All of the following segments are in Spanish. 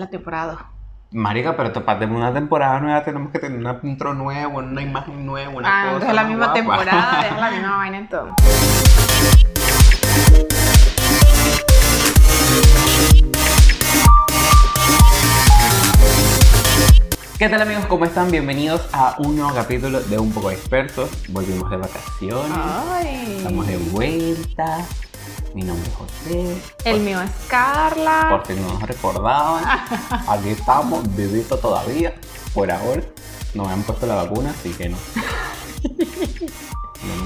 la temporada 2. Marica, pero para una temporada nueva tenemos que tener una intro nueva, una imagen nueva, una Ah, cosa entonces la más misma guapa. temporada, es la misma vaina entonces. ¿Qué tal amigos? ¿Cómo están? Bienvenidos a un nuevo capítulo de Un poco expertos. Volvimos de vacaciones. Ay. Estamos de vuelta. Mi nombre es José. El mío es Carla. Por si no nos recordaban, aquí estamos, vivito todavía. Por ahora, no me han puesto la vacuna, así que no.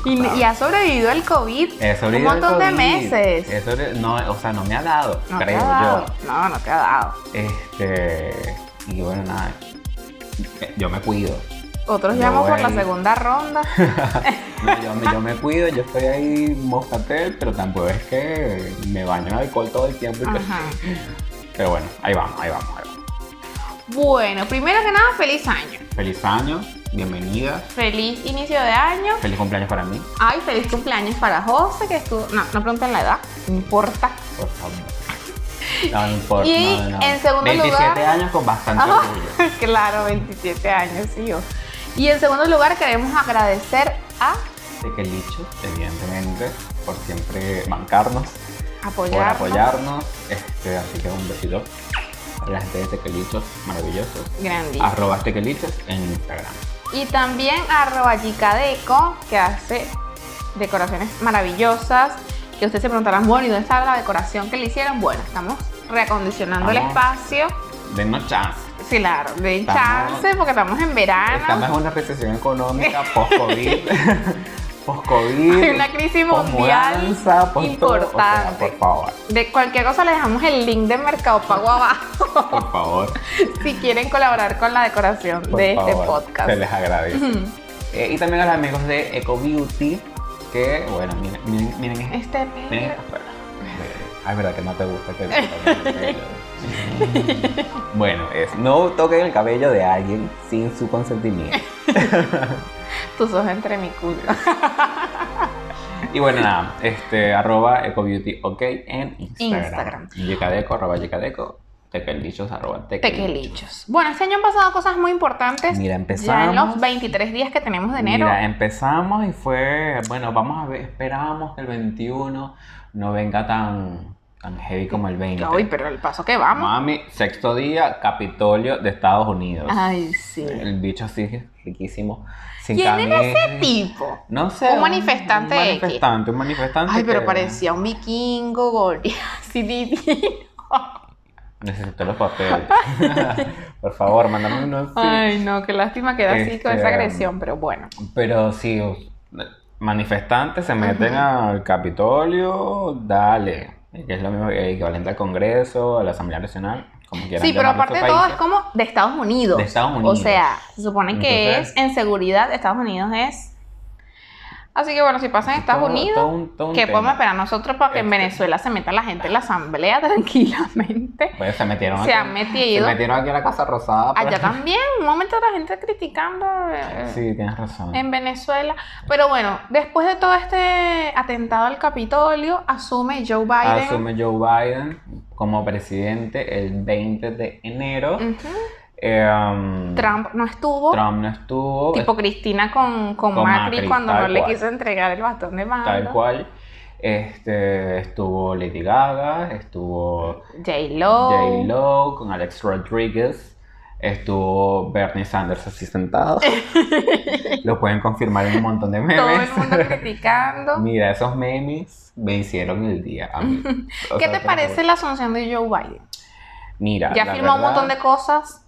Y, ha sobrevivido el COVID. He un sobrevivido al montón de meses. He sobre- no, o sea, no me ha dado, No creo ha dado. yo. No, no te ha dado. Este. Y bueno, nada. Yo me cuido. Otros vamos por la segunda ronda. No, yo, me, yo me cuido, yo estoy ahí moscatel, pero tampoco es que me baño en alcohol todo el tiempo. y que- Ajá. Pero bueno, ahí vamos, ahí vamos, ahí vamos. Bueno, primero que nada, feliz año. Feliz año, bienvenida. Feliz inicio de año. Feliz cumpleaños para mí, Ay, feliz cumpleaños para José, que estuvo. No, no pregunten la edad, no importa. por favor. No, no importa. Y no, no. en segundo 27 lugar- años con bastante Ajá. orgullo. claro, 27 años, sí. yo. Y en segundo lugar, queremos agradecer a Tequelichos, evidentemente, por siempre bancarnos, por apoyarnos. apoyarnos. Este, así que un besito a la gente de Tequelichos, maravillosos. Grandísimo. Arroba Tequelichos en Instagram. Y también arroba Deco, que hace decoraciones maravillosas. Que ustedes se preguntarán, bueno, ¿y dónde está la decoración que le hicieron? Bueno, estamos reacondicionando el espacio. Denos chance. Sí, claro, den chance porque estamos en verano. Estamos en una recesión económica post-COVID. post-COVID. Hay una crisis mundial. O sea, importante. por favor, De cualquier cosa le dejamos el link de Mercado Pago abajo por favor. si quieren colaborar con la decoración por de este podcast. Se les agradece. Eh, y también a los amigos de Eco Beauty, que, bueno, miren, miren, miren. Este miren pelo. esta fuera. Eh, Ay, verdad que no te gusta que Bueno, es no toquen el cabello de alguien sin su consentimiento. Tus ojos entre mi culo. Y bueno, nada, este, arroba ecobeauty ok en Instagram. Instagram. Yecadeco, arroba yecadeco, tequelichos, arroba tequelichos. Tequelichos. Bueno, este año han pasado cosas muy importantes. Mira, Ya en empezamos. los 23 días que tenemos de enero. Mira, empezamos y fue, bueno, vamos a ver, esperábamos que el 21 no venga tan, tan heavy como el 20. Uy, pero el paso que vamos. Mami, sexto día, Capitolio de Estados Unidos. Ay, sí. El bicho así, riquísimo. sin ¿Quién era ese tipo? No sé. Un manifestante Un manifestante, un manifestante. Ay, pero que- parecía un vikingo, gordo. Así divino. Necesito los papeles. Por favor, mándame unos. sí. Ay, no, qué lástima quedar así con Este, esa agresión, pero bueno. Pero si manifestantes se meten al Capitolio, dale. Que es lo mismo que equivalente al Congreso, a la Asamblea Nacional, como quieran Sí, pero aparte de estos todo es como de Estados Unidos. De Estados Unidos. O sea, se supone que Entonces- es en seguridad, Estados Unidos es. Así que bueno, si pasa en Estados Todo- Unidos, todo un- todo un ¿qué tema. podemos esperar nosotros para que en Este- Venezuela se meta la gente en la asamblea tranquilamente? Pues se metieron Se aquí- han metido. Se metieron aquí a la Casa Rosada. Allá también, un momento la gente criticando eh, Sí, tienes razón. en Venezuela. Pero bueno, después de todo este atentado al Capitolio, asume Joe Biden. Asume Joe Biden como presidente el 20 de enero. Ujú. Eh, um, Trump no estuvo. Trump no estuvo. Tipo Cristina con, con, Con Macri, Macri, cuando no le quiso entregar el bastón de mando. Tal cual. Este, estuvo Lady Gaga, estuvo J-Lo. J-Lo con Alex Rodriguez, estuvo Bernie Sanders así sentado. Lo pueden confirmar en un montón de memes. Todo el mundo criticando. Mira, esos memes me hicieron el día a mí. O ¿Qué sea, te lo parece la asunción de Joe Biden? Mira, Ya firmó un montón de cosas,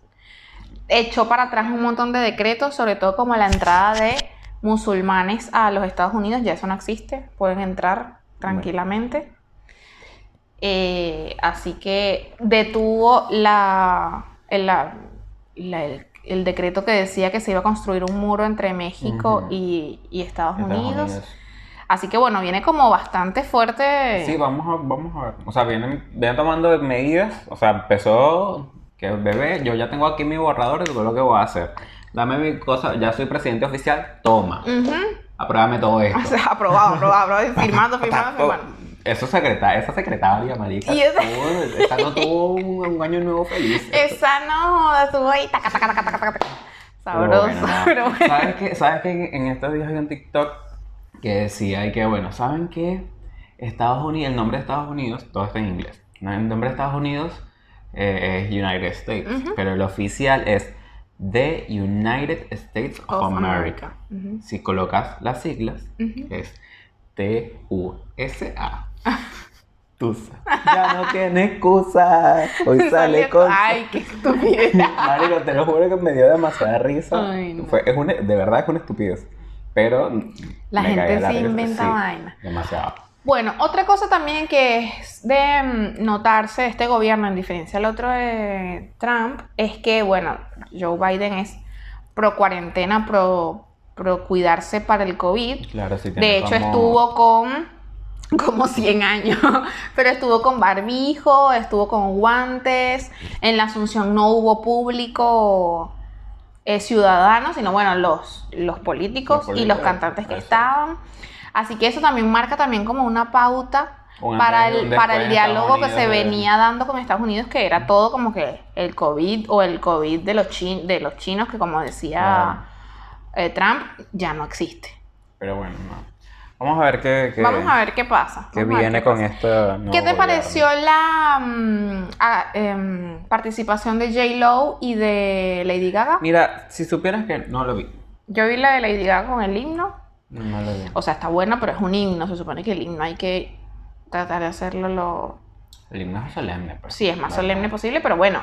echó para atrás un montón de decretos, sobre todo como la entrada de musulmanes a los Estados Unidos, ya eso no existe, pueden entrar tranquilamente. Eh, así que detuvo la, el, la- la- el- el decreto que decía que se iba a construir un muro entre México y, y Estados, Estados Unidos. Unidos. Así que bueno, viene como bastante fuerte. Sí, vamos a, vamos a ver. O sea, vienen, vienen tomando medidas. O sea, empezó que bebé, yo ya tengo aquí mi borrador de todo lo que voy a hacer. Dame mi cosa, ya soy presidente oficial, toma. Apruébame todo esto. O sea, aprobado, aprobado, aprobado, firmando, firmando, firmando. Eso secreta, esa secretaria, marica, Y esa- tuvo- esa no tuvo un, un año nuevo feliz. Esa no, estuvo ahí, taca, taca, taca, taca, taca. Pero Sabroso, bueno, no. pero bueno. ¿Sabes qué? ¿Sabes qué? En estos días hay un TikTok que decía y que, bueno, ¿saben qué? Estados Unidos, el nombre de Estados Unidos, todo está en inglés. El nombre de Estados Unidos eh, es United States, pero el oficial es The United States of, Of America. Si colocas las siglas, es T-U-S-A. Tusa. Ya no tiene excusa. Hoy sale con. Ay, qué estupidez. Marico, te lo juro que me dio demasiada risa. Ay, no. Fue, es una- de verdad es una estupidez. Pero. La gente risa, inventa sí, vaina. Demasiado. Bueno, otra cosa también que es de mm, notarse de este gobierno, en diferencia al otro de Trump, es que, bueno, Joe Biden es pro cuarentena, pro, pro cuidarse para el COVID. Claro, sí De hecho, como- estuvo con como 100 años, pero estuvo con barbijo, estuvo con guantes. En la Asunción no hubo público eh, ciudadano, sino bueno, los, los políticos Los y los cantantes que eso. estaban. Así que eso también marca también como una pauta Un para el, para el diálogo que se venía dando con Estados Unidos, que era todo como que el COVID o el COVID de los, chin- de los chinos, que como decía eh, Trump, ya no existe. Pero bueno, no. Vamos a ver qué, qué, Vamos a ver qué pasa. qué Vamos viene qué con esto. ¿Qué te pareció la mm, em, participación de J. Lo y de Lady Gaga? Mira, si supieras que no lo vi. Yo vi la de Lady Gaga con el himno. O sea, está bueno, pero es un himno. Se supone que el himno hay que tratar de hacerlo lo... El himno es solemne. Pues. Sí, es más Verdad. solemne posible, pero bueno,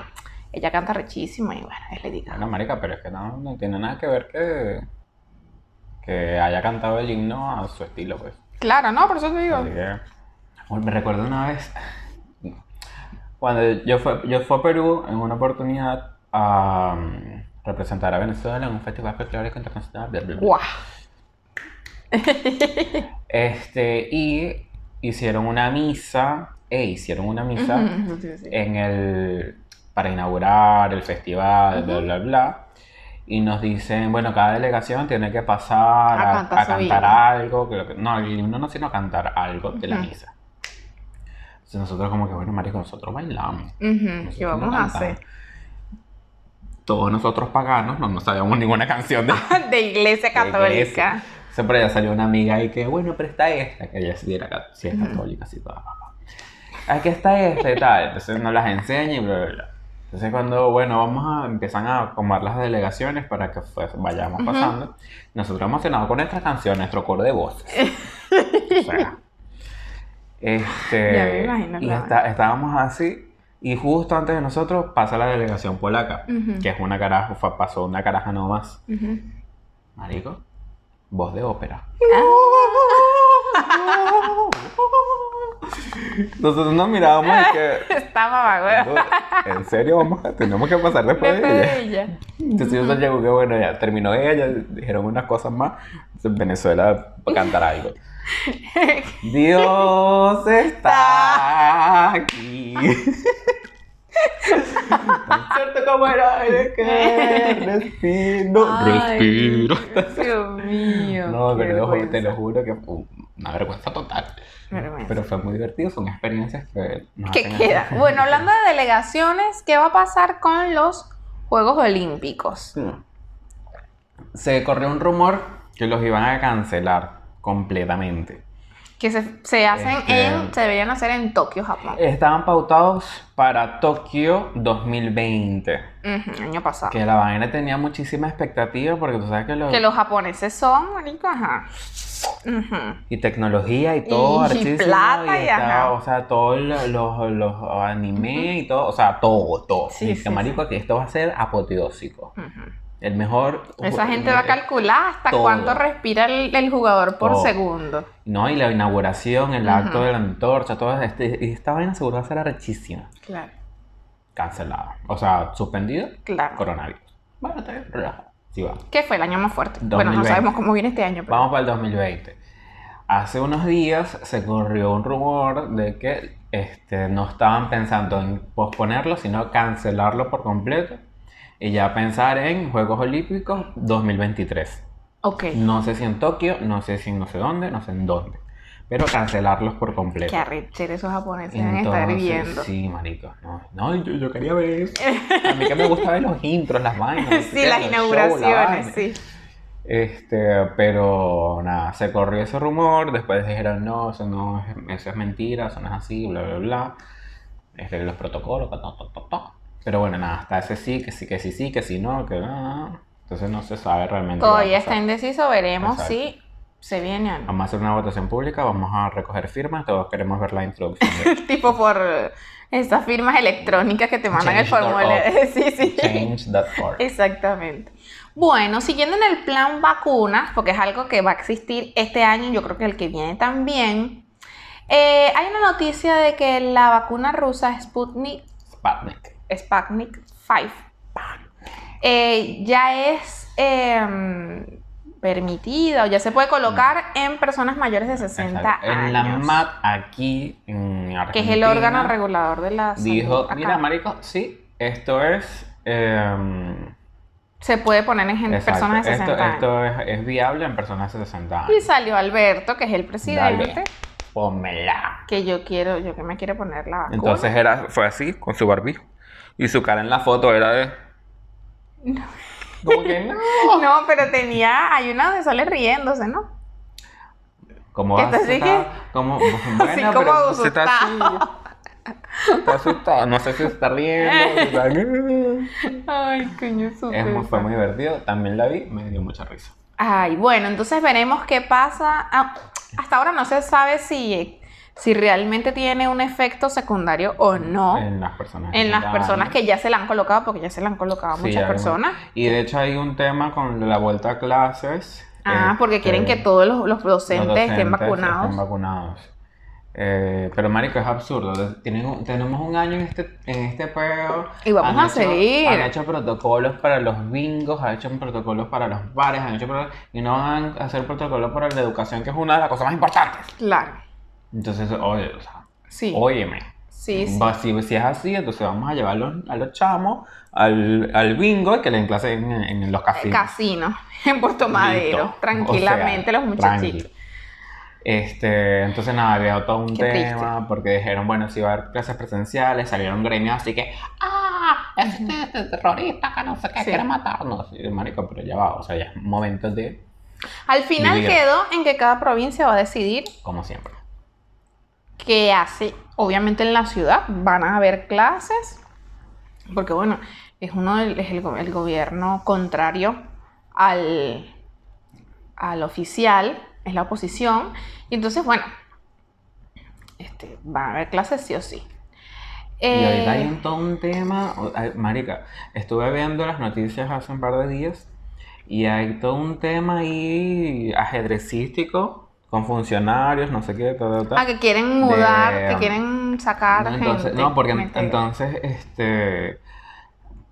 ella canta rechísimo y bueno, es Lady Gaga. Bueno, marica, pero es que no, no tiene nada que ver que, que haya cantado el himno a su estilo, pues. Claro, no, por eso te digo. Así que, bueno, me recuerdo una vez, cuando yo fui, yo fui a Perú en una oportunidad a um, representar a Venezuela en un festival folclórico internacional, bla, bla, bla. Guau. Este, y hicieron una misa, e hicieron una misa sí, sí. en el, para inaugurar el festival, bla, Ujú. bla, bla. Y nos dicen, bueno, cada delegación tiene que pasar A a, cantar a cantar himno. algo. Que no, el himno no, sino cantar algo de la misa. Entonces nosotros como que, bueno, marico, nosotros bailamos. Nosotros ¿Qué no vamos a cantamos. hacer? Todos nosotros paganos no, no sabíamos ninguna canción de, De iglesia de católica. iglesia. Siempre ya salió una amiga y que, bueno, pero está esta, que ella sí, era, sí es católica, así toda papá. Aquí está esta y tal. Entonces nos las enseña y bla, bla, bla. Entonces cuando, bueno, vamos a, empiezan a tomar las delegaciones para que pues, vayamos Ujú. pasando. Nosotros emocionados con nuestra canción, nuestro coro de voces. o sea, este, Ya me imagino y está- estábamos así y justo antes de nosotros pasa la delegación polaca, que es una caraja, pasó una caraja nomás. Ujú. Marico, voz de ópera. Nosotros nos mirábamos y que. Está mamagüey. En serio, vamos a, tenemos que pasar después de ella. ella. Entonces eso llegó que bueno, ya terminó ella, dijeron unas cosas más. Entonces Venezuela va a cantar algo. Dios está aquí. Tan cierto como el que respiro. Ay, Respiro. Dios mío. No, pero te lo, te juro que fue una vergüenza total. Vergüenza. Pero fue muy divertido, son experiencias que nos ¿Qué queda? Bueno, hablando de delegaciones, ¿qué va a pasar con los Juegos Olímpicos? Se corrió un rumor que los iban a cancelar completamente. Que se, se hacen Este- en, se deberían hacer en Tokio, Japón. Estaban pautados para Tokio 2020. Ujú, año pasado. Que la vaina tenía muchísima expectativa porque tú sabes que los... Que los japoneses son, marico, ajá. Ujú. Y tecnología y todo, Y archísimo, plata y estaba, ajá. o sea, todos los, los, los anime y todo, o sea, todo, todo. Sí, y sí, que marico, que esto va a ser apoteósico. El mejor... Esa gente va a calcular hasta Todo. cuánto respira el, el jugador por Todo. segundo. No, y la inauguración, el acto de la antorcha, todo este, y esta vaina seguro va a ser arrechísima. Claro, Cancelada. O sea, suspendido, claro. coronavirus. Bueno, está bien, relajado. Sí va. ¿Qué fue el año más fuerte? Bueno, no 2020. sabemos cómo viene este año, pero... Vamos para el 2020. Hace unos días se corrió un rumor de que este, no estaban pensando en posponerlo, sino cancelarlo por completo y ya pensar en Juegos Olímpicos 2023. Ok. No sé si en Tokio, no sé si en no sé dónde, no sé en dónde. pero cancelarlos por completo. Qué arrechera esos japoneses deben estar Entonces, viendo. Sí, marico. No, no yo, yo quería ver eso. A mí que me gusta ver los intros, las vainas. Sí, las los shows, la inauguraciones, sí. Este, pero nada, se corrió ese rumor, después dijeron, no, eso no es, eso es mentira, eso no es así, bla, bla, bla. Este, los protocolos, ta, ta, ta. Pero bueno, nada, hasta ese sí, que sí, que sí, sí, que sí, no, que no. Entonces no se sabe realmente. Todavía está indeciso, veremos Exacto. si se viene o no. Vamos a hacer una votación pública, vamos a recoger firmas, todos queremos ver la introducción de tipo por esas firmas electrónicas que te mandan el formulario. Sí, sí. change.org. Exactamente. Bueno, siguiendo en el plan vacunas, porque es algo que va a existir este año, yo creo que el que viene también. eh, hay una noticia de que la vacuna rusa Sputnik, Sputnik. Sputnik 5 eh, ya es em, permitida o ya se puede colocar en personas mayores de 60 Exacto. años. En la MAT aquí en Argentina. que es el órgano regulador de la salud Dijo, acá. mira, marico, sí, esto es... em, se puede poner en exacto, personas de 60 esto, años. esto es, es viable en personas de 60 Y años. salió Alberto, que es el presidente, Dale, pónmela. que yo quiero, yo que me quiero poner la vacuna. Entonces era, fue así, con su barbijo. Y su cara en la foto era de... Como que no. No, pero tenía, hay una donde sale riéndose, ¿no? Como así que- como, así bueno, como pero se está así. Está asustado, no sé si está riendo. Ay, coño, muy, fue muy divertido, también la vi, me dio mucha risa. Ay, bueno, entonces veremos qué pasa. Ah, hasta ahora no se sabe si, si realmente tiene un efecto secundario o no en, En las personas. las que personas dan. que ya se la han colocado, porque ya se la han colocado a Sí, muchas personas. Y de hecho hay un tema con la vuelta a clases. Ah, porque este, quieren que todos los, los docentes, los estén vacunados. estén vacunados. Eh, pero marico, es absurdo. Tienen tenemos un año en este, en este peo. Y vamos Han a hecho- seguir. Han hecho protocolos para los bingos, han hecho protocolos para los bares, han hecho y no van a hacer protocolos para la educación, que es una de las cosas más importantes. Claro, Entonces, oye, o sea, sí. óyeme. Sí, sí. Va- si, si es así, entonces vamos a llevarlos a los chamos al, al bingo y que le den clase en, en los casinos. Casino, en Puerto Madero, Listo. tranquilamente O sea, los muchachitos. tranqui. Este, entonces nada, había todo un Qué tema porque dijeron, bueno, si va a haber clases presenciales, salieron gremios, así que, ah, este, este terrorista que no sé qué, Sí. quiere matarnos. Y, marico, pero ya va, o sea, ya es momento de, Al final Vivir. quedó en que cada provincia va a decidir como siempre. Qué hace. Obviamente en la ciudad van a haber clases, porque bueno, es uno del- es el, go- el gobierno contrario al, al oficial, es la oposición, y entonces bueno, este, van a haber clases sí o sí. Y ahorita hay Eh, un, todo un tema, marica, estuve viendo las noticias hace un par de días y hay todo un tema ahí ajedrecístico con funcionarios, no sé qué, todo, todo. ah, que quieren mudar, de- que quieren sacar No, entonces, gente, no, porque entonces, este,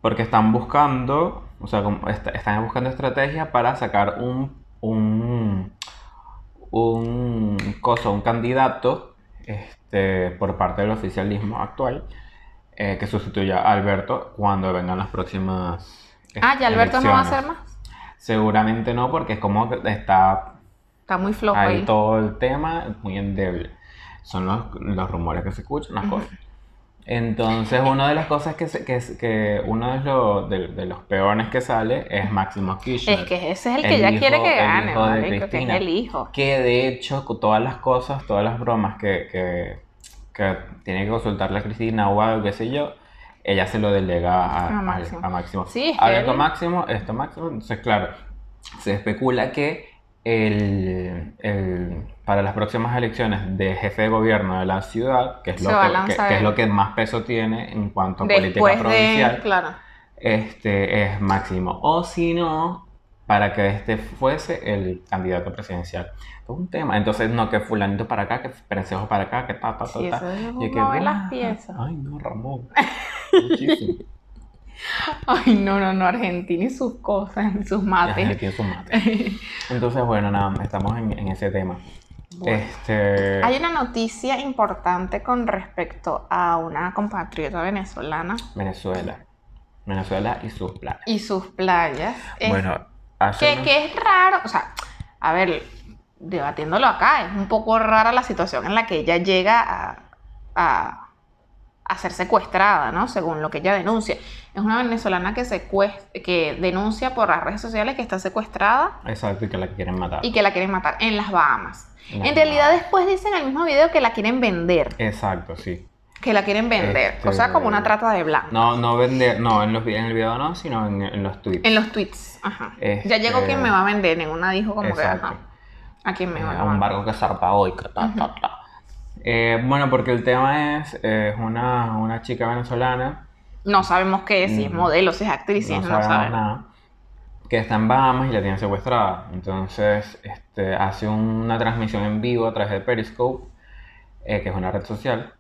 porque están buscando, o sea, como est- están buscando estrategias para sacar un, un, un coso, un candidato, este, por parte del oficialismo actual, eh, que sustituya a Alberto cuando vengan las próximas Ah, ya Alberto no va a hacer más. Seguramente no, porque es como que está Está muy flojo Ahí ahí. todo el tema muy endeble. Son los, los rumores que se escuchan, las cosas. Entonces, una de las cosas que, se- que, que uno de los, de, de los peones que sale es Máximo Kirchner. Es que ese es el que El ya hijo- quiere que gane, hijo de marico, que es Cristina. el hijo. Que de hecho, todas las cosas, todas las bromas que, que, que tiene que consultarle a Cristina o algo, qué sé yo, ella se lo delega a, A Máximo. a Máximo. Sí, es que Habla él- con Máximo, esto Máximo, entonces claro, se especula que el, el- para las próximas elecciones de jefe de gobierno de la ciudad, que es, Se lo que, que- que es lo que más peso tiene en cuanto a política Después provincial, de, claro. este es Máximo. O si no, para que este fuese el candidato presidencial. Es un tema. Entonces, no, que fulanito para acá, que perencejo para acá, que ta, ta, ta, Sí, ta. eso es Y que, las piezas. Ay, no, Ramón. Muchísimo. Ay, no, no, no, Argentina y sus cosas, y sus mates. le tiene su mate. Entonces, bueno, nada, estamos en, en ese tema. Bueno. Este. Hay una noticia importante con respecto a una compatriota venezolana Venezuela. Venezuela y sus planes. y sus playas. Es Bueno, que, unos- que es raro, o sea, a ver, debatiéndolo acá, es un poco rara la situación en la que ella llega a, a, a ser secuestrada, ¿no? Según lo que ella denuncia. Es una venezolana que, que denuncia por las redes sociales que está secuestrada Exacto, y que la quieren matar. y que la quieren matar en las Bahamas. En las En realidad Bahamas. después dicen en el mismo video que la quieren vender, Exacto, sí. que la quieren vender, o sea, Este, como una trata de blanco. No, no vender, no, en, los, en el video no, sino en, en los tweets. En los tweets, ajá. Ya Este- llegó quien me va a vender, ninguna dijo como Exacto. que, ajá, a quién me Eh, va a a un vender. barco que zarpa hoy. que ta, ta, ta. Eh, bueno, porque el tema es, es una, una chica venezolana, No sabemos qué es, si es Mm. modelo, si es actriz, si no no sabemos sabemos. nada, que está en Bahamas y la tienen secuestrada. Entonces, este, hace una transmisión en vivo a través de Periscope, eh, que es una red social,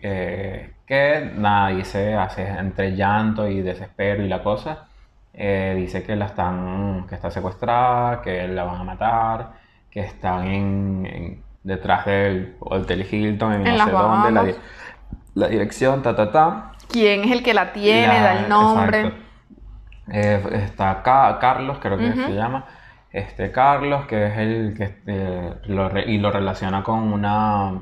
eh, que nada, dice, hace entre llanto y desespero y la cosa, eh, dice que la están, que está secuestrada, que la van a matar, que están en, en- detrás del Hotel Hilton, en, En no las sé dónde, la, dirección, ta, ta, ta. ¿Quién es el que la tiene? La- da el nombre. Eh, está Ca- Carlos, creo que se llama. Este Carlos, que es el que este, lo re- y lo relaciona con una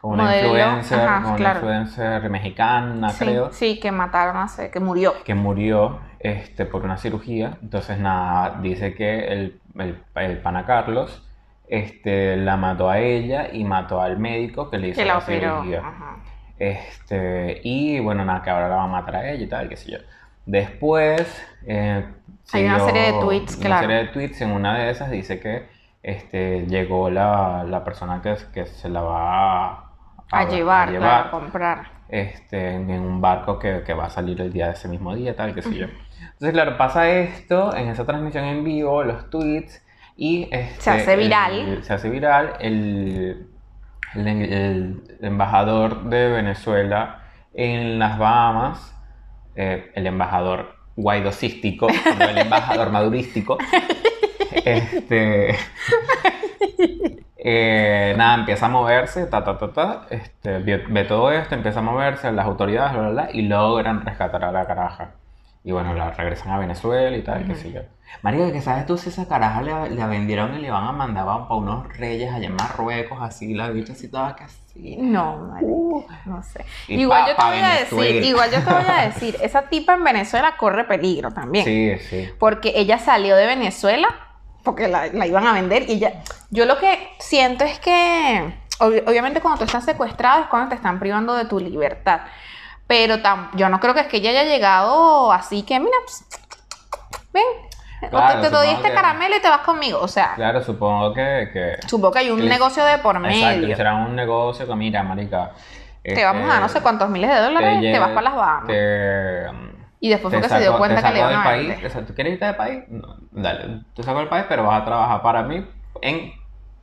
con una Modelo, influencer, ajá, con una influencer mexicana, Sí, creo, sí, que mataron hace, que murió. que murió este, por una cirugía. Entonces, nada, dice que el, el, el pana Carlos este, la mató a ella y mató al médico que le hizo Que la la cirugía. Este, y bueno, nada, que ahora la va a matar a ella y tal, qué sé yo. Después, eh, Hay una serie de tweets, una claro. serie de tweets, en una de esas dice que este, llegó la, la persona que, que se la va a, A, llevar, claro, a comprar. este, en en un barco que, que va a salir el día de ese mismo día, tal, qué sé yo. Entonces, claro, pasa esto en esa transmisión en vivo, los tweets, y este, Se hace el- viral. se hace viral. El, el, el embajador de Venezuela en las Bahamas, eh, el embajador guaidocístico, no el embajador madurístico, este, eh, nada, empieza a moverse, ta, ta, ta, ta, este, ve, ve todo esto, empieza a moverse, las autoridades, bla, bla, bla, y logran rescatar a la caraja. Y bueno, la regresan a Venezuela y tal, qué sé yo. Marica, que sabes tú si esa caraja la, la vendieron y le van a mandar para unos reyes allá en Marruecos, así, la bicha así que así. No, marica, no sé. Igual yo te voy a decir, igual yo te voy a decir, esa tipa en Venezuela corre peligro también. Sí, sí. Porque ella salió de Venezuela porque la, la iban a vender y ella... Yo lo que siento es que, ob- obviamente cuando tú estás secuestrado es cuando te están privando de tu libertad. Pero tam- yo no creo que es que ella haya llegado así que, mira, pues, ven, o Claro, te, te doy este que- caramelo y te vas conmigo. O sea, Claro, supongo que... que... supongo que hay un que negocio de por Exacto, medio. será un negocio que mira, marica. Te vamos a dar no sé este, cuántos miles de dólares, te, vas para las Bahamas. te, y después fue que se dio cuenta que le iban del a país, sea, ¿tú quieres irte del país? No, dale, te saco del país, pero vas a trabajar para mí en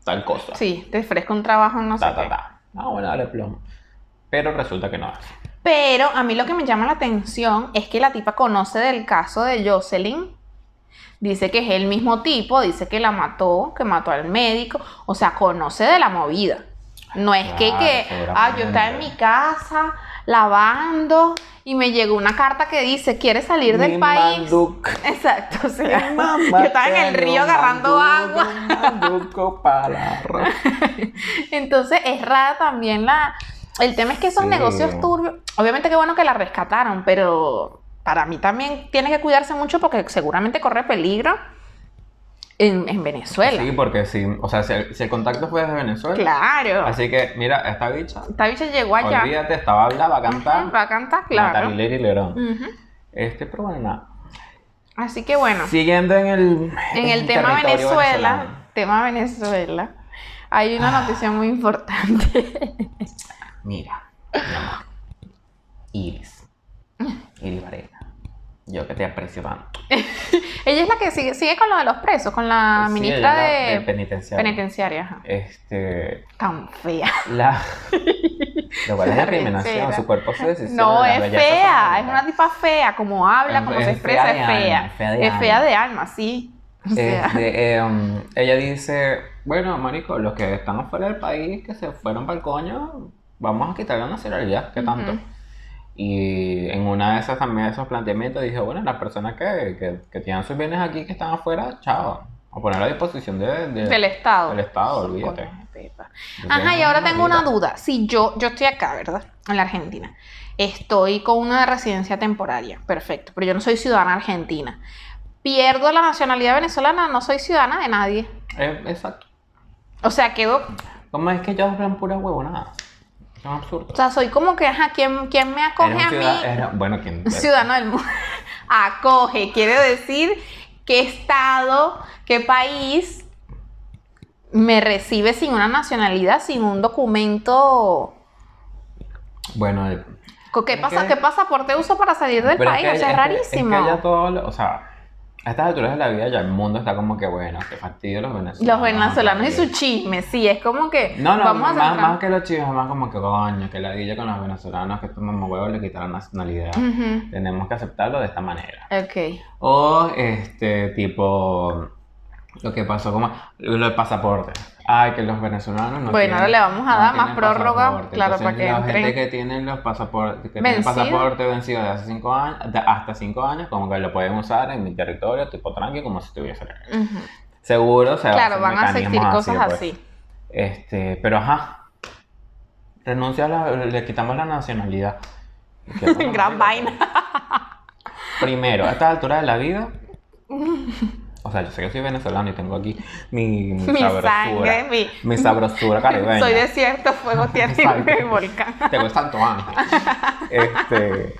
tal cosa. Sí, te ofrezco un trabajo en no sé ta, qué. ta. Ah, bueno, dale plomo. Pero resulta que no es. Pero a mí lo que me llama la atención es que la tipa conoce del caso de Jocelyn. Dice que es el mismo tipo, dice que la mató, que mató al médico. O sea, conoce de la movida. No es que, Claro, que ah, yo estaba en mi casa lavando y me llegó una carta que dice, ¿quieres salir del Mi país? manduc. Exacto, o sea, Mamá, yo estaba en el río agarrando manduco, agua. manduco para. Entonces es rara también la... El tema es que esos Sí. negocios turbios, obviamente qué bueno que la rescataron, pero para mí también tiene que cuidarse mucho porque seguramente corre peligro en, en Venezuela. Sí, porque si, o sea, si el, si el contacto fue desde Venezuela. Claro. Así que, mira, esta bicha, Esta bicha llegó allá. olvídate, estaba hablando, va a cantar. Va a cantar, claro. Natalie y Lerón. Ujú. Este, pero bueno, nada. Así que bueno, Siguiendo en el, en el tema Venezuela, venezolano. tema Venezuela, hay una noticia muy importante. Mira, mi amor. Iris. Iris Varela. Yo que te aprecio tanto. Ella es la que sigue, sigue con lo de los presos, con la Sí, ministra la de, de penitenciaria. penitenciaria. ajá. Este. Tan fea. La. Lo cual es discriminación. Su cuerpo se decisión. No, es fea, es una tipa fea, como habla, Es- como es se expresa, fea es fea. alma, fea de es fea alma. de alma, sí. O sea, Este, eh, um, ella dice, bueno, marico, los que están afuera del país, que se fueron para el coño, vamos a quitarle la nacionalidad, ¿qué tanto? Y en una de esas también, esos planteamientos, dije, bueno, las personas que, que, que tienen sus bienes aquí, que están afuera, chao, O ponerlo a disposición de, de- Del Estado. Del Estado, olvídate. De Ajá, y ahora tengo una duda. Si yo, yo estoy acá, ¿verdad? En la Argentina. Estoy con una residencia temporaria. Perfecto. Pero yo no soy ciudadana argentina. Pierdo la nacionalidad venezolana, no soy ciudadana de nadie. Eh, exacto. O sea, quedo. ¿Cómo es que ellos hablan pura huevonada? Es un absurdo. O sea, soy como que, ajá, ¿quién, quién me acoge a ciudad- mí? bueno, ¿quién? Ciudadano del mundo. Acoge, quiere decir qué estado, qué país me recibe sin una nacionalidad, sin un documento. Bueno, el- ¿Qué, Es pasa, que- ¿Qué pasaporte uso para salir del país? que- o sea, es, rarísimo. Es que todo, o sea, a estas alturas de la vida ya el mundo está como que, bueno, qué fastidio los venezolanos. Los venezolanos y su chisme, sí, es como que. No, no, vamos a más, centrar- más que los chivos, más como que coño, que la guilla con los venezolanos, que estos mamahuevos le quitan la nacionalidad. Tenemos que aceptarlo de esta manera. Ok. O, este, tipo, lo que pasó como lo del pasaporte. Ay, que los venezolanos no Bueno, ahora le vamos a dar más tienen prórroga, claro, Entonces, para que la entren. gente que tiene los pasaportes, que tiene ¿Vencido? pasaporte vencido de hace cinco años, de hasta cinco años, como que lo pueden usar en mi territorio, tipo tranqui, como si estuviese acá. Ujú. Seguro se va Claro, hacer van a existir mecanismos cosas pues. así. Este, pero ajá. Renuncia a la, le quitamos la nacionalidad. ¿Qué pasa, Gran vaina. Primero, a esta altura de la vida. O sea, yo sé que soy venezolano y tengo aquí mi, mi Mi sabrosura. sangre, mi- mi sabrosura caribeña. Soy desierto, fuego, tierra y volcán. Tengo el Santo Ángel. Este.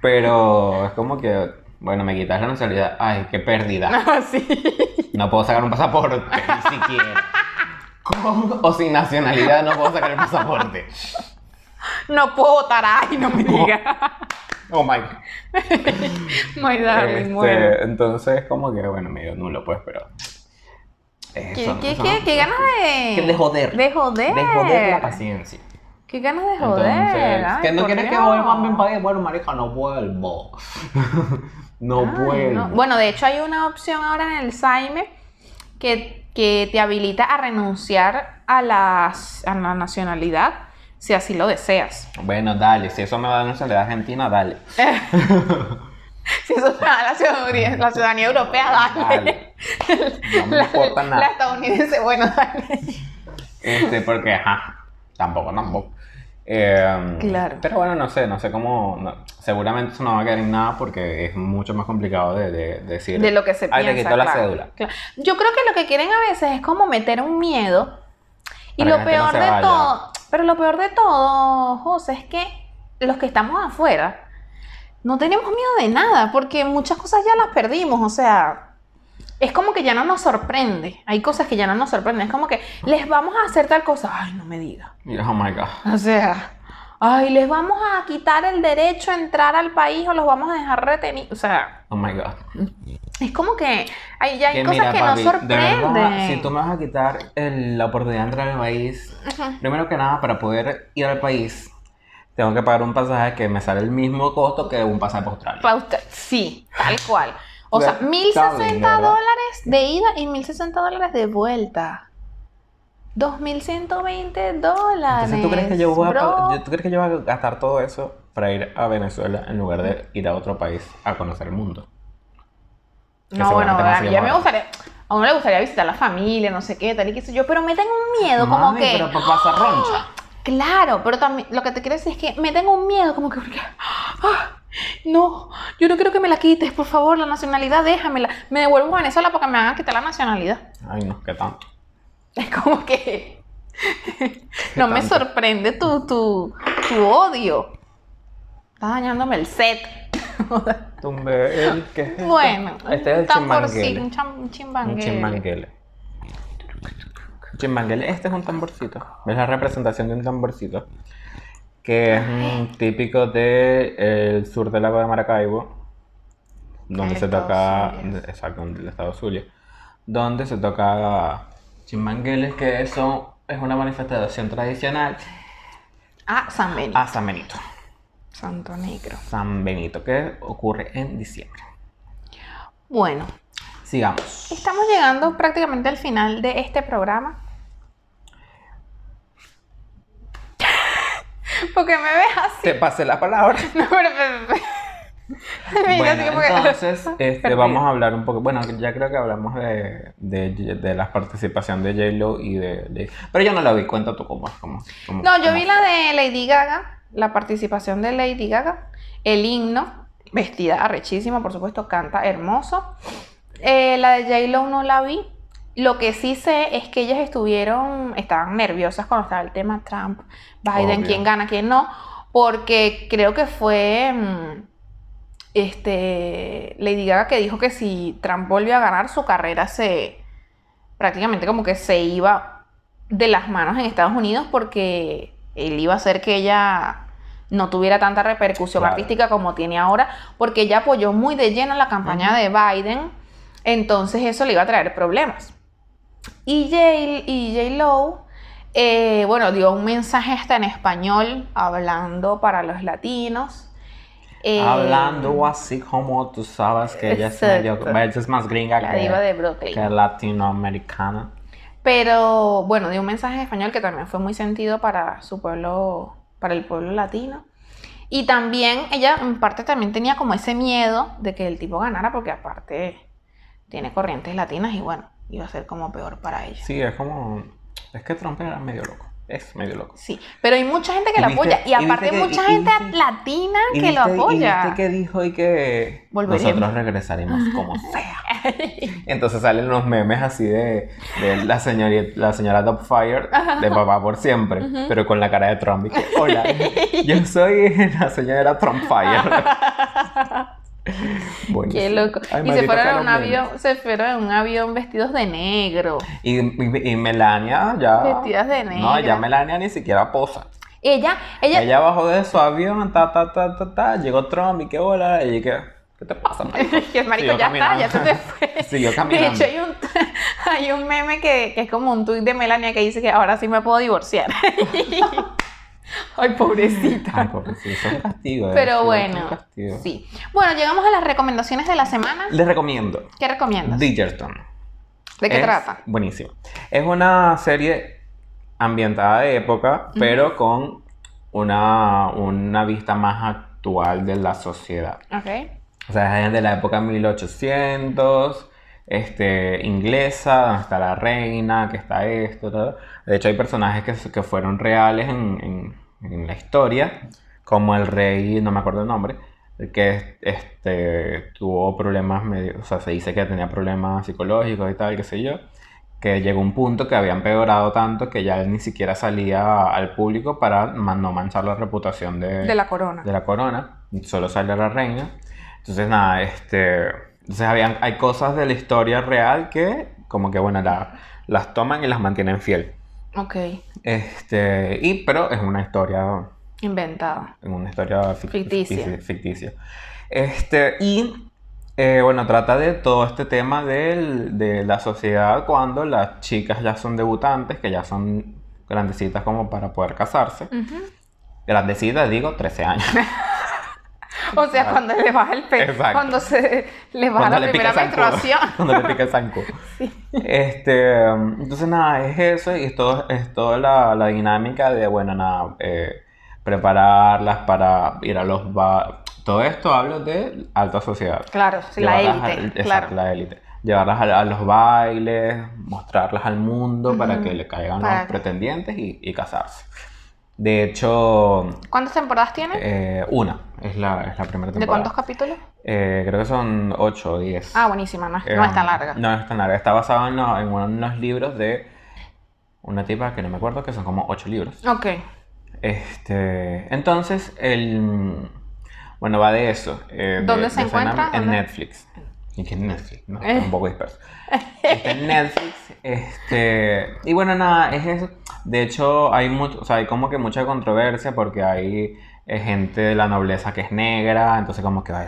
Pero es como que, bueno, me quitas la nacionalidad. Ay, qué pérdida. Así. No puedo sacar un pasaporte, ni siquiera. Con o sin nacionalidad no puedo sacar el pasaporte. No puedo votar, ay, no me digas. Oh my. My darling, Este, bueno. entonces, como que, bueno, medio nulo, pues, pero. ¿Qué, Eso, qué, qué, no- qué ganas de... Que de joder. De joder. De joder la paciencia. Qué ganas de joder. Entonces, ay, que no quieres que Dios. vuelva a mi país. Bueno, marica, no vuelvo. no Ay, vuelvo. no. Bueno, de hecho hay una opción ahora en el Saime que, que te habilita a renunciar a, las, a la nacionalidad si así lo deseas. Bueno, dale. Si eso me va a dar nacionalidad argentina, dale. Si eso te da la ciudadanía, la ciudadanía europea, dale. Dale. No me La- importa La nada. estadounidense, bueno, dale. Este, porque, ajá. Tampoco, tampoco. Eh, Claro. Pero bueno, no sé, no sé cómo. no- seguramente eso no va a quedar en nada porque es mucho más complicado de, de- de decir. De lo que se Ay, piensa. te quitó la cédula. claro. Yo creo que lo que quieren a veces es como meter un miedo. Y lo no peor de todo, pero lo peor de todo, José, es que los que estamos afuera no tenemos miedo de nada, porque muchas cosas ya las perdimos, o sea, es como que ya no nos sorprende. Hay cosas que ya no nos sorprenden, es como que les vamos a hacer tal cosa, ay, no me digas. Y, Oh my god. O sea, ay, les vamos a quitar el derecho a entrar al país o los vamos a dejar retenidos, o sea, Oh my god. es como que hay, ya hay Que cosas mira, que papi, no de verdad, sorprenden. si tú me vas a quitar el- la oportunidad de entrar al país, primero que nada, para poder ir al país, tengo que pagar un pasaje que me sale el mismo costo que un pasaje para Australia. Pa' usted- Sí, tal cual. O sea, Está bien, 1060 ¿verdad? dólares de ida y 1060 dólares de vuelta. 2120 dólares. Entonces, ¿tú crees, que yo voy a, ¿tú crees que yo voy a gastar todo eso para ir a Venezuela en lugar de ir a otro país a conocer el mundo? Que No, bueno, a a mí ya me gustaría. A uno le gustaría visitar la familia, no sé qué, tal y qué sé yo, pero me tengo un miedo, como que. pero pasar roncha. Claro, pero también lo que te quiero decir es que me tengo un miedo, como que. porque, ah, no, yo no quiero que me la quites, por favor, la nacionalidad, déjamela. Me devuelvo a Venezuela porque me van a quitar la nacionalidad. Ay, no, qué tanto. Es como que no me sorprende tu, tu, tu odio. Estás dañándome el set. El que bueno, Este es el un tamborcito, un, cham- un Un chimbanguele. chimbanguele. Chimbanguele, este es un tamborcito. Es la representación de un tamborcito. Que es típico del sur del lago de Maracaibo. Donde El se toca. Exacto, en el estado Zulia. Donde se toca chimbangueles, que son, es una manifestación tradicional Ah, San Benito. a San Benito. Santo Negro. San Benito, que ocurre en diciembre. Bueno, Sigamos. estamos llegando prácticamente al final de este programa. ¿Por qué me ves así? Te pasé la palabra. No, pero, Bueno, entonces este, vamos a hablar un poco. Bueno, ya creo que hablamos de, de, de la participación de J-Lo y de, de- Pero yo no la vi, cuenta tú cómo. Cómo, cómo- No, yo cómo vi fue. la de Lady Gaga, la participación de Lady Gaga, el himno, vestida arrechísima, por supuesto, canta hermoso. Eh, la de J-Lo no la vi. Lo que sí sé es que ellas estuvieron, estaban nerviosas cuando estaba el tema Trump, Biden, Obvio. quién gana, quién no, porque creo que fue mm, este, Lady Gaga que dijo que si Trump volvió a ganar, su carrera se prácticamente como que se iba de las manos en Estados Unidos porque él iba a hacer que ella no tuviera tanta repercusión Claro. artística como tiene ahora, porque ella apoyó muy de lleno la campaña de Biden, entonces eso le iba a traer problemas. Y J, y J. Lo, eh, bueno, dio un mensaje hasta en español, hablando para los latinos. Eh, Hablando así como tú sabes que ella es, medio, ella es más gringa La que, diva de Brooklyn. que latinoamericana. Pero bueno, dio un mensaje en español que también fue muy sentido para su pueblo, para el pueblo latino. Y también ella en parte también tenía como ese miedo de que el tipo ganara porque aparte tiene corrientes latinas y bueno, iba a ser como peor para ella. Sí, es como. Es que Trump era medio loco. Es medio loco. Sí, pero hay mucha gente que lo apoya y aparte que- mucha y- gente latina Y que lo viste- y apoya. viste que dijo y que Volveremos. nosotros regresaremos como sea. Entonces salen los memes así de, de la, señora, la señora Fire de papá por siempre, pero con la cara de Trump. Y que, Hola, yo soy la señora Trumpfire. Buenísimo. Qué loco. Ay, y se fueron en un avión, se fueron en un avión vestidos de negro. Y, y- y Melania ya. Vestidas de No, negra. ya Melania ni siquiera posa. Ella, ella, Ella bajó de su avión, ta, ta, ta, ta, ta, llegó Trump y qué hola, y que, ¿qué te pasa, marico? que marico, Siguió ya está, ya se te fue. Siguió De caminando. hecho, hay un, hay un meme que, que es como un tuit de Melania que dice que ahora sí me puedo divorciar. Ay, pobrecita. Ay, pobrecito, es un castigo. eh, Pero bueno, un castigo. sí. Bueno, llegamos a las recomendaciones de la semana. Les recomiendo ¿Qué recomiendas? Bridgerton. ¿De qué Es trata? Buenísimo. Es una serie ambientada de época, pero con una, una vista más actual de la sociedad. Ok. O sea, es de la época 1800, este, inglesa, donde está la reina, que está esto, todo. De hecho, hay personajes que, que fueron reales en, en- en la historia, como el rey, no me acuerdo el nombre, que este, tuvo problemas medio, o sea, se dice que tenía problemas psicológicos y tal, qué sé yo, que llegó un punto que había empeorado tanto que ya él ni siquiera salía al público para no manchar la reputación De la corona. de la corona, solo sale la reina. Entonces, nada, este. Entonces, habían, hay cosas de la historia real que, como que, bueno, la- las toman y las mantienen fiel. Ok. Este. Y, pero es una historia. Inventada. En una historia fic- Ficticia. ficticia. ficticia. Este. Y. eh, bueno, trata de todo este tema del- de la sociedad cuando las chicas ya son debutantes, que ya son grandecitas como para poder casarse. Grandecitas, digo, 13 años. O sea, cuando le baja el pecho, cuando se le baja Cuando la le primera menstruación. Cuando le pica el zancudo. Este, um, entonces nada, es eso y es, todo, es toda la, la dinámica de, bueno, nada, eh, prepararlas para ir a los ba- Todo esto hablo de alta sociedad. Claro, sí, la élite, exacto, claro. la élite. Llevarlas a, a los bailes, mostrarlas al mundo para Ujú. que le caigan Para los que- pretendientes y, y casarse. De hecho, ¿Cuántas temporadas tiene? eh, una es la, es la primera temporada. ¿De cuántos capítulos? Eh, creo que son 8 o 10. Ah, buenísima, no, es- no es tan Eh, larga. No es tan larga. Está basado en, lo- en uno de los libros de una tipa que no me acuerdo, que son como 8 libros. Ok. Este, entonces, el, bueno, va de eso. eh, de- ¿Dónde se de encuentra? En ¿Dónde? Netflix. ¿Y qué es Netflix? No, Eh. un poco disperso. Está en Netflix. Este, y bueno, nada, es eso. De hecho, hay mucho, o sea, hay como que mucha controversia porque hay eh, gente de la nobleza que es baby. Entonces, como que, ay,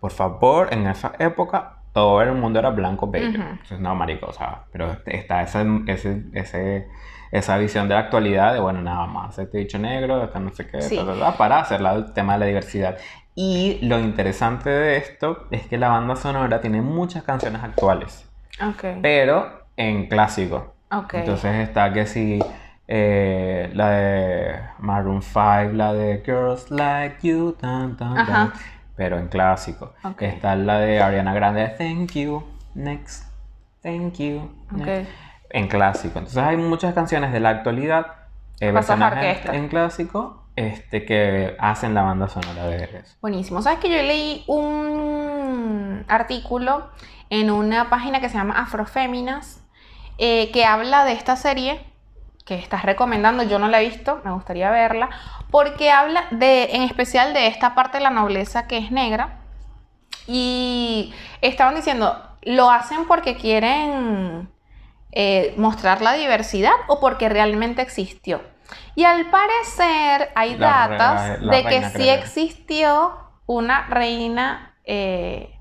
por favor, en esa época todo el mundo era blanco, baby. Ujú. Entonces, no, marico, o sea, pero está ese, ese, ese, esa visión de la actualidad de, bueno, nada más, este dicho negro, este no sé qué, Sí. ta, ta, ta, para hacer el tema de la diversidad. Y lo interesante de esto es que la banda sonora tiene muchas canciones actuales, Ok. pero en clásico. Ok. Entonces está que si eh, la de Maroon 5, la de Girls Like You, tan, tan, Ajá. tan. pero en clásico. Está la de Ariana Grande, Thank You, Next, Thank You, Next, en clásico. Entonces hay muchas canciones de la actualidad, eh, versiones en clásico, este, que hacen la banda sonora de eso. Buenísimo. ¿Sabes que yo leí un artículo en una página que se llama Afroféminas eh, que habla de esta serie que estás recomendando? Yo no la he visto, me gustaría verla, porque habla de, en especial de esta parte de la nobleza que es negra. Y estaban diciendo, ¿lo hacen porque quieren eh, mostrar la diversidad o porque realmente existió? Y al parecer hay La datas la de que sí existió una reina eh,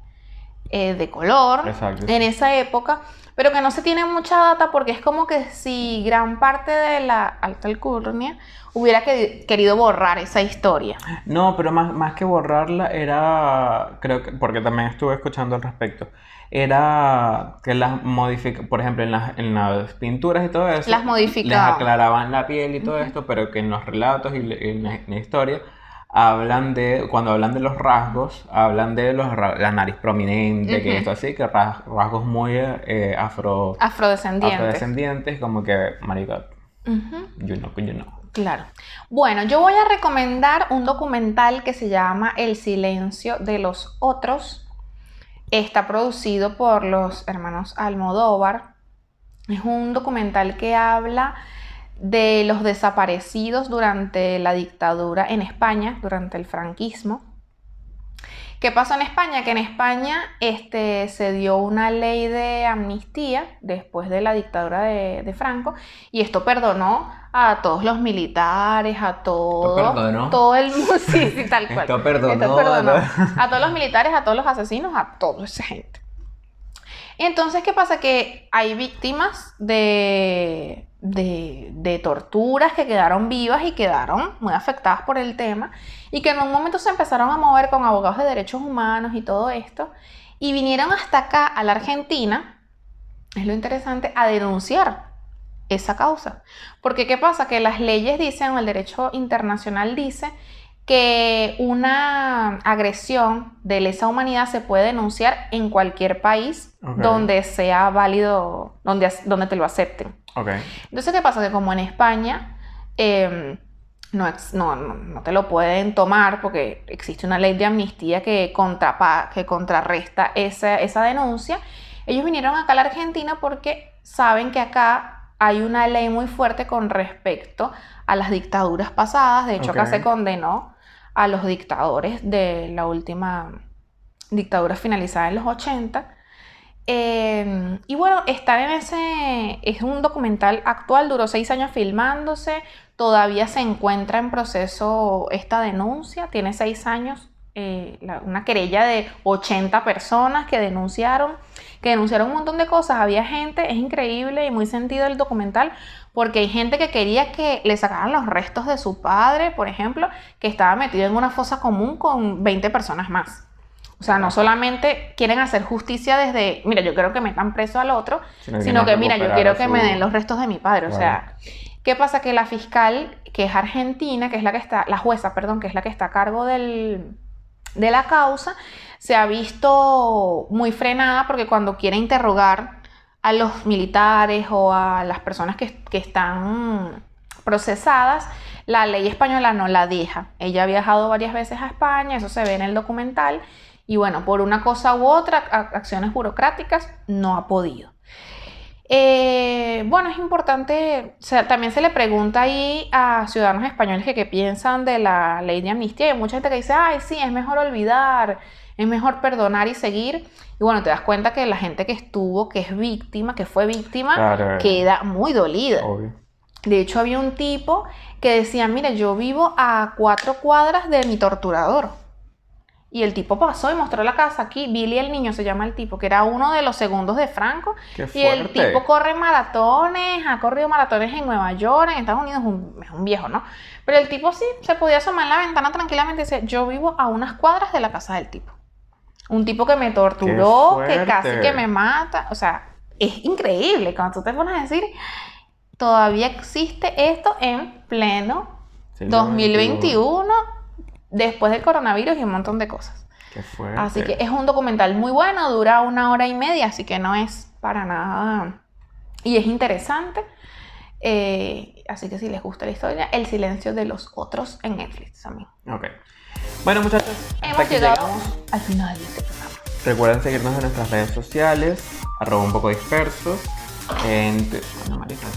eh, de color Exacto, en sí. esa época, pero que no se tiene mucha data porque es como que si gran parte de la alta alcurnia hubiera que- querido borrar esa historia. No, pero más, más que borrarla era, creo que, porque también estuve escuchando al respecto, era que las modifica, por ejemplo, en las, en las pinturas y todo eso, Las les modificaban. aclaraban la piel y todo esto, pero que en los relatos y en la, en la historia hablan de, cuando hablan de los rasgos, hablan de los, la nariz prominente, que Ujú. esto así, que ras- rasgos muy eh, afro, Afrodescendientes. afrodescendientes, como que, marica, Ujú. you know, you know. Claro. Bueno, yo voy a recomendar un documental que se llama El silencio de los otros. Está producido por los hermanos Almodóvar. Es un documental que habla de los desaparecidos durante la dictadura en España, durante el franquismo. ¿Qué pasó en España? Que en España este, se dio una ley de amnistía después de la dictadura de, de Franco y esto perdonó a todos los militares, a todo, perdonó? todo el mundo, sí, sí, tal cual. Esto perdonó, Esto perdonó. a todos los militares, a todos los asesinos, a toda esa gente. Entonces, ¿qué pasa? Que hay víctimas de, de, de torturas que quedaron vivas y quedaron muy afectadas por el tema y que en un momento se empezaron a mover con abogados de derechos humanos y todo esto y vinieron hasta acá, a la Argentina, es lo interesante, a denunciar esa causa. Porque ¿qué pasa? Que las leyes dicen, o el derecho internacional dice, que una agresión de lesa humanidad se puede denunciar en cualquier país donde sea válido, donde, donde te lo acepten. Ok. Entonces, ¿qué pasa? Que como en España eh, no, te lo pueden tomar porque existe una ley de amnistía que, contrapa- que contrarresta esa, esa denuncia, ellos vinieron acá a la Argentina porque saben que acá hay una ley muy fuerte con respecto a las dictaduras pasadas. De hecho, acá se condenó a los dictadores de la última dictadura finalizada en los 80. Eh, y bueno, estar en ese es un documental actual, duró seis años filmándose, todavía se encuentra en proceso esta denuncia, tiene seis años, eh, una querella de 80 personas que denunciaron, que denunciaron un montón de cosas, había gente, es increíble y muy sentido el documental, porque hay gente que quería que le sacaran los restos de su padre, por ejemplo, que estaba metido en una fosa común con 20 personas más. O sea, no solamente quieren hacer justicia desde, mira, yo quiero que metan preso al otro, Sino que sino que, quieren mira, yo quiero que su- me den los restos de mi padre. O sea, ¿qué pasa? Que la fiscal, que es argentina, que es la que está, la jueza, perdón, que es la que está a cargo del, de la causa, se ha visto muy frenada porque cuando quiere interrogar a los militares o a las personas que, que están procesadas, la ley española no la deja. Ella ha viajado varias veces a España, eso se ve en el documental, y bueno, por una cosa u otra, acciones burocráticas, no ha podido. Eh, bueno, es importante, o sea, también se le pregunta ahí a ciudadanos españoles que qué piensan de la ley de amnistía. y Hay mucha gente que dice, ay, sí, es mejor olvidar, es mejor perdonar y seguir. Y bueno, te das cuenta que la gente que estuvo, que es víctima, que fue víctima, Claro. queda muy dolida. Obvio. De hecho, había un tipo que decía, mire, yo vivo a cuatro cuadras de mi torturador. Y el tipo pasó y mostró la casa aquí. Billy el niño se llama el tipo, que era uno de los segundos de Franco. Qué y el tipo corre maratones, ha corrido maratones en Nueva York, en Estados Unidos, es un, es un viejo, ¿no? Pero el tipo sí se podía asomar en la ventana tranquilamente y decía, yo vivo a unas cuadras de la casa del tipo. Un tipo que me torturó, que casi que me mata. O sea, es increíble cuando tú te pones a decir, todavía existe esto en pleno Siglo 2021, después del coronavirus y un montón de cosas. Qué fuerte. Así que es un documental muy bueno, dura una hora y media, así que no es para nada. Y es interesante. Eh, así que si les gusta la historia, El silencio de los otros en Netflix también. Ok. Bueno, muchachos, Hemos llegado al final de este programa. Recuerden seguirnos en nuestras redes sociales, arroba un poco dispersos. En. Bueno, marica.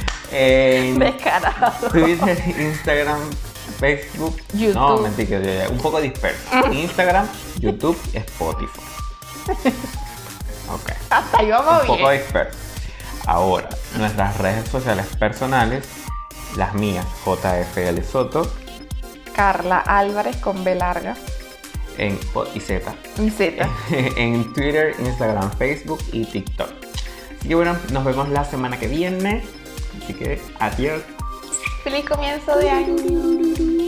en Descarado. Twitter, Instagram, Facebook. YouTube. No, mentira, un poco disperso. Instagram, YouTube, Spotify. Ok. Hasta yo vamos un poco disperso. Ahora, nuestras redes sociales personales, las mías, JFL Soto, Carla Álvarez con B larga en y Z, y Z. en Twitter, Instagram, Facebook y TikTok. Que bueno, nos vemos la semana que viene. Así que, adiós. Feliz comienzo de año.